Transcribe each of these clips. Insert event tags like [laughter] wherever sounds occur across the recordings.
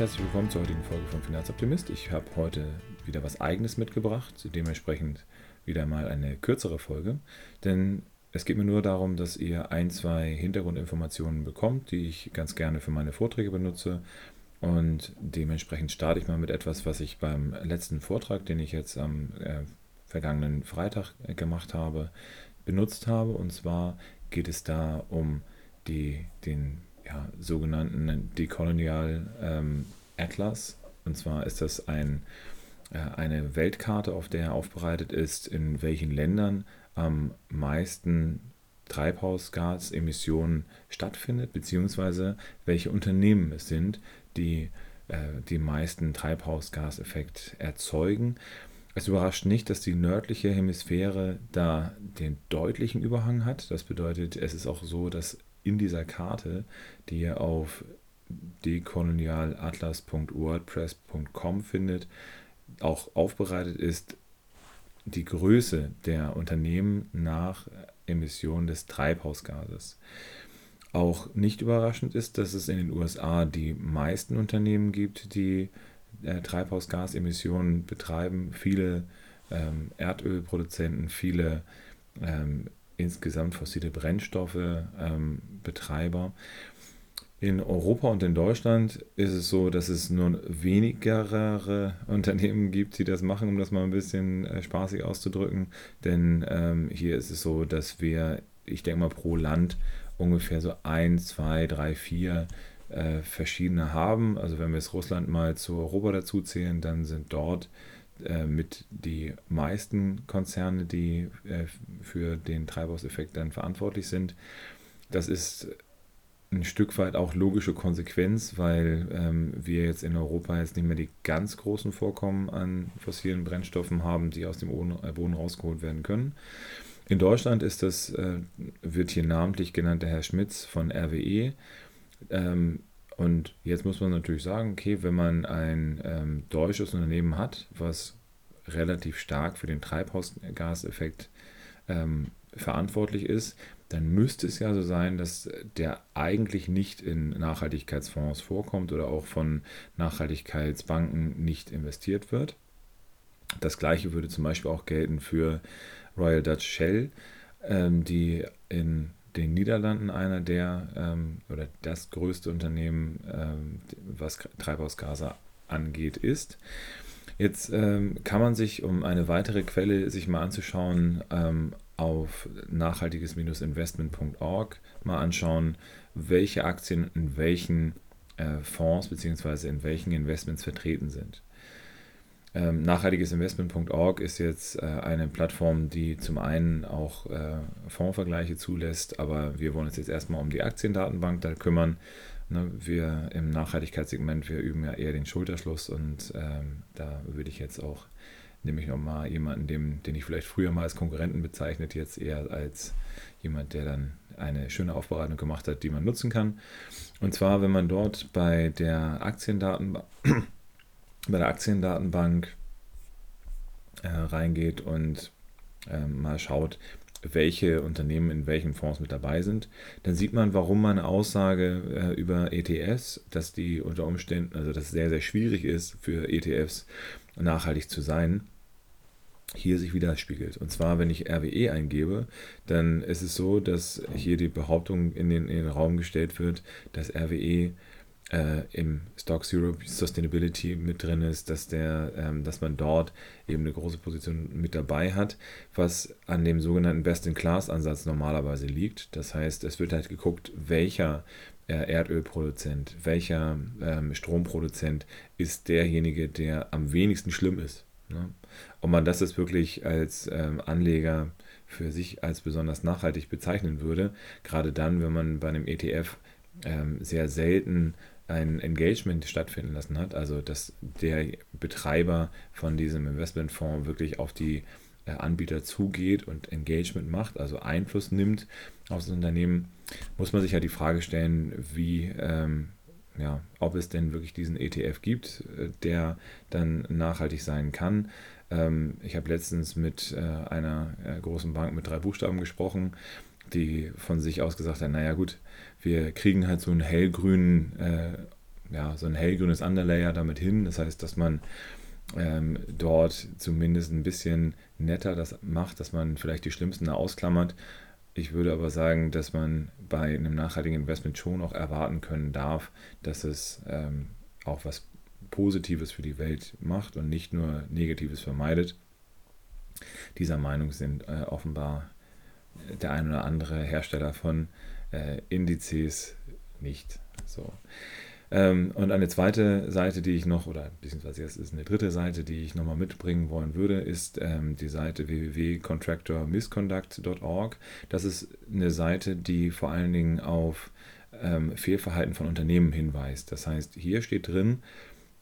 Herzlich willkommen zur heutigen Folge von Finanzoptimist. Ich habe heute wieder was Eigenes mitgebracht, dementsprechend wieder mal eine kürzere Folge, denn es geht mir nur darum, dass ihr ein, zwei Hintergrundinformationen bekommt, die ich ganz gerne für meine Vorträge benutze. Und dementsprechend starte ich mal mit etwas, was ich beim letzten Vortrag, den ich jetzt am äh, vergangenen Freitag gemacht habe, benutzt habe. Und zwar geht es da um die, den ja, sogenannten Decolonial ähm, Atlas. Und zwar ist das ein, äh, eine Weltkarte, auf der aufbereitet ist, in welchen Ländern am meisten Treibhausgasemissionen stattfindet, beziehungsweise welche Unternehmen es sind, die äh, die meisten Treibhausgaseffekt erzeugen. Es überrascht nicht, dass die nördliche Hemisphäre da den deutlichen Überhang hat. Das bedeutet, es ist auch so, dass in dieser Karte, die ihr auf dekolonialatlas.wordpress.com findet, auch aufbereitet ist, die Größe der Unternehmen nach Emissionen des Treibhausgases. Auch nicht überraschend ist, dass es in den USA die meisten Unternehmen gibt, die äh, Treibhausgasemissionen betreiben. Viele ähm, Erdölproduzenten, viele ähm, insgesamt fossile Brennstoffe ähm, Betreiber. In Europa und in Deutschland ist es so, dass es nur weniger [laughs] Unternehmen gibt, die das machen, um das mal ein bisschen äh, spaßig auszudrücken. Denn ähm, hier ist es so, dass wir, ich denke mal, pro Land ungefähr so ein, zwei, drei, vier äh, verschiedene haben. Also wenn wir jetzt Russland mal zu Europa dazu zählen, dann sind dort äh, mit die meisten Konzerne, die äh, für den Treibhauseffekt dann verantwortlich sind. Das ist ein Stück weit auch logische Konsequenz, weil ähm, wir jetzt in Europa jetzt nicht mehr die ganz großen Vorkommen an fossilen Brennstoffen haben, die aus dem äh, Boden rausgeholt werden können. In Deutschland ist das, äh, wird hier namentlich genannt der Herr Schmitz von RWE. Ähm, und jetzt muss man natürlich sagen, okay, wenn man ein ähm, deutsches Unternehmen hat, was relativ stark für den Treibhausgaseffekt ähm, verantwortlich ist, dann müsste es ja so sein, dass der eigentlich nicht in Nachhaltigkeitsfonds vorkommt oder auch von Nachhaltigkeitsbanken nicht investiert wird. Das gleiche würde zum Beispiel auch gelten für Royal Dutch Shell, ähm, die in den Niederlanden einer der ähm, oder das größte Unternehmen, ähm, was Treibhausgase angeht, ist. Jetzt ähm, kann man sich, um eine weitere Quelle sich mal anzuschauen, ähm, auf nachhaltiges-investment.org mal anschauen, welche Aktien in welchen äh, Fonds bzw. in welchen Investments vertreten sind. Ähm, Nachhaltigesinvestment.org ist jetzt äh, eine Plattform, die zum einen auch äh, Fondsvergleiche zulässt, aber wir wollen uns jetzt erstmal um die Aktiendatenbank da kümmern. Ne, wir im Nachhaltigkeitssegment, wir üben ja eher den Schulterschluss und ähm, da würde ich jetzt auch nämlich nochmal jemanden, dem, den ich vielleicht früher mal als Konkurrenten bezeichnet, jetzt eher als jemand, der dann eine schöne Aufbereitung gemacht hat, die man nutzen kann. Und zwar, wenn man dort bei der Aktiendatenbank, bei der Aktiendatenbank äh, reingeht und äh, mal schaut, welche Unternehmen in welchen Fonds mit dabei sind, dann sieht man, warum meine Aussage äh, über ETFs, dass die unter Umständen, also dass es sehr, sehr schwierig ist für ETFs nachhaltig zu sein, hier sich widerspiegelt. Und zwar, wenn ich RWE eingebe, dann ist es so, dass hier die Behauptung in den, in den Raum gestellt wird, dass RWE äh, im Stocks Europe Sustainability mit drin ist, dass, der, ähm, dass man dort eben eine große Position mit dabei hat, was an dem sogenannten Best-in-Class-Ansatz normalerweise liegt. Das heißt, es wird halt geguckt, welcher äh, Erdölproduzent, welcher ähm, Stromproduzent ist derjenige, der am wenigsten schlimm ist. Ne? Ob man das jetzt wirklich als ähm, Anleger für sich als besonders nachhaltig bezeichnen würde, gerade dann, wenn man bei einem ETF ähm, sehr selten ein Engagement stattfinden lassen hat, also dass der Betreiber von diesem Investmentfonds wirklich auf die äh, Anbieter zugeht und Engagement macht, also Einfluss nimmt auf das Unternehmen, muss man sich ja die Frage stellen, wie, ähm, ja, ob es denn wirklich diesen ETF gibt, äh, der dann nachhaltig sein kann. Ähm, ich habe letztens mit äh, einer äh, großen Bank mit drei Buchstaben gesprochen, die von sich aus gesagt hat, naja gut, wir kriegen halt so einen hellgrünen, äh, ja, so ein hellgrünes Underlayer damit hin. Das heißt, dass man ähm, dort zumindest ein bisschen netter das macht, dass man vielleicht die schlimmsten ausklammert. Ich würde aber sagen, dass man bei einem nachhaltigen Investment schon auch erwarten können darf, dass es ähm, auch was Positives für die Welt macht und nicht nur Negatives vermeidet. Dieser Meinung sind äh, offenbar der ein oder andere Hersteller von äh, Indizes nicht. So. Ähm, und eine zweite Seite, die ich noch, oder beziehungsweise jetzt ist eine dritte Seite, die ich nochmal mitbringen wollen würde, ist ähm, die Seite www.contractormisconduct.org. Das ist eine Seite, die vor allen Dingen auf ähm, Fehlverhalten von Unternehmen hinweist. Das heißt, hier steht drin,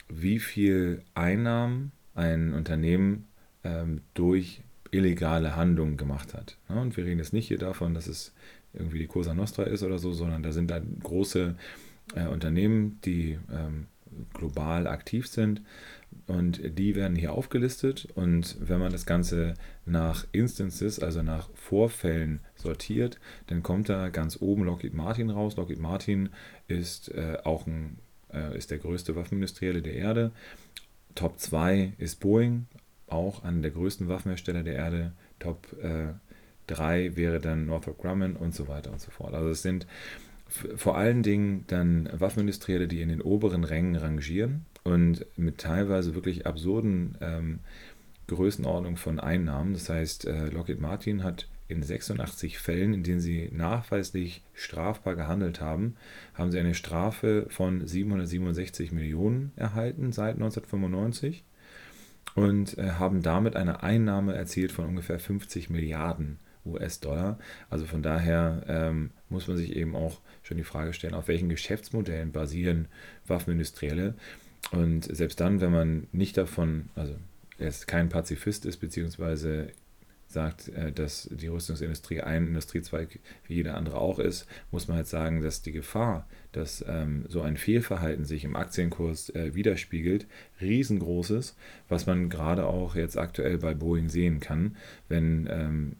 wie viel Einnahmen ein Unternehmen ähm, durch illegale Handlungen gemacht hat. Und wir reden jetzt nicht hier davon, dass es irgendwie die Cosa Nostra ist oder so, sondern da sind dann große äh, Unternehmen, die ähm, global aktiv sind und die werden hier aufgelistet und wenn man das Ganze nach Instances, also nach Vorfällen sortiert, dann kommt da ganz oben Lockheed Martin raus. Lockheed Martin ist äh, auch ein, äh, ist der größte Waffenindustrielle der Erde. Top 2 ist Boeing, auch einer der größten Waffenhersteller der Erde. Top äh, 3 wäre dann Northrop Grumman und so weiter und so fort. Also es sind vor allen Dingen dann Waffenindustrielle, die in den oberen Rängen rangieren und mit teilweise wirklich absurden ähm, Größenordnung von Einnahmen. Das heißt, äh, Lockheed Martin hat in 86 Fällen, in denen sie nachweislich strafbar gehandelt haben, haben sie eine Strafe von 767 Millionen erhalten seit 1995 und äh, haben damit eine Einnahme erzielt von ungefähr 50 Milliarden US-Dollar. Also von daher ähm, muss man sich eben auch schon die Frage stellen, auf welchen Geschäftsmodellen basieren Waffenindustrielle. Und selbst dann, wenn man nicht davon, also jetzt kein Pazifist ist, beziehungsweise sagt, äh, dass die Rüstungsindustrie ein Industriezweig wie jeder andere auch ist, muss man halt sagen, dass die Gefahr, dass ähm, so ein Fehlverhalten sich im Aktienkurs äh, widerspiegelt, riesengroß ist, was man gerade auch jetzt aktuell bei Boeing sehen kann, wenn ähm,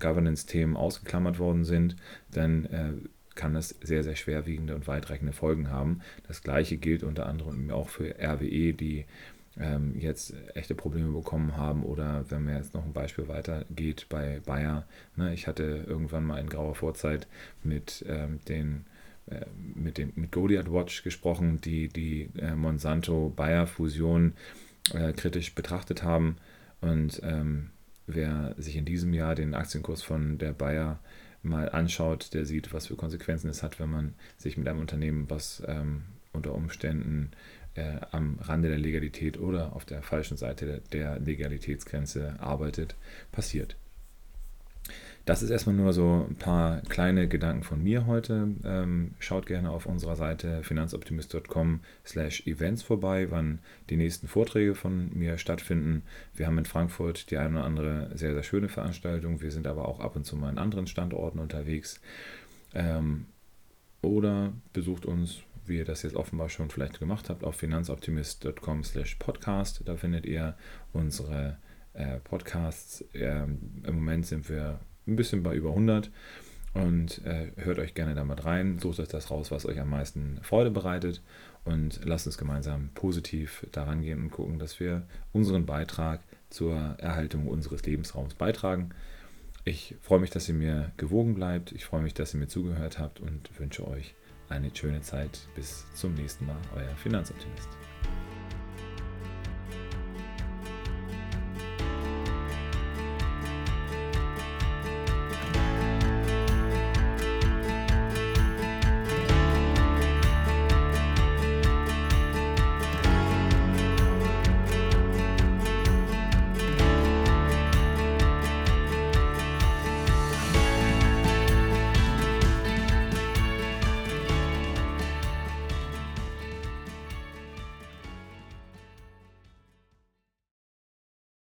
Governance-Themen ausgeklammert worden sind, dann äh, kann das sehr, sehr schwerwiegende und weitreichende Folgen haben. Das gleiche gilt unter anderem auch für RWE, die ähm, jetzt echte Probleme bekommen haben oder wenn man jetzt noch ein Beispiel weitergeht bei Bayer. Ne, ich hatte irgendwann mal in grauer Vorzeit mit ähm, den äh, mit dem mit Goliath Watch gesprochen, die die äh, Monsanto-Bayer-Fusion äh, kritisch betrachtet haben und ähm, wer sich in diesem Jahr den Aktienkurs von der Bayer mal anschaut, der sieht, was für Konsequenzen es hat, wenn man sich mit einem Unternehmen, was ähm, unter Umständen äh, am Rande der Legalität oder auf der falschen Seite der Legalitätsgrenze arbeitet, passiert. Das ist erstmal nur so ein paar kleine Gedanken von mir heute. Ähm, schaut gerne auf unserer Seite finanzoptimist.com slash events vorbei, wann die nächsten Vorträge von mir stattfinden. Wir haben in Frankfurt die eine oder andere sehr, sehr schöne Veranstaltung. Wir sind aber auch ab und zu mal in anderen Standorten unterwegs. Ähm, oder besucht uns, wie ihr das jetzt offenbar schon vielleicht gemacht habt, auf finanzoptimist.com slash podcast. Da findet ihr unsere äh, Podcasts. Ähm, Im Moment sind wir ein bisschen bei über 100 und äh, hört euch gerne damit rein, sucht euch das raus, was euch am meisten Freude bereitet und lasst uns gemeinsam positiv daran gehen und gucken, dass wir unseren Beitrag zur Erhaltung unseres Lebensraums beitragen. Ich freue mich, dass ihr mir gewogen bleibt. Ich freue mich, dass ihr mir zugehört habt und wünsche euch eine schöne Zeit. Bis zum nächsten Mal, euer Finanzoptimist.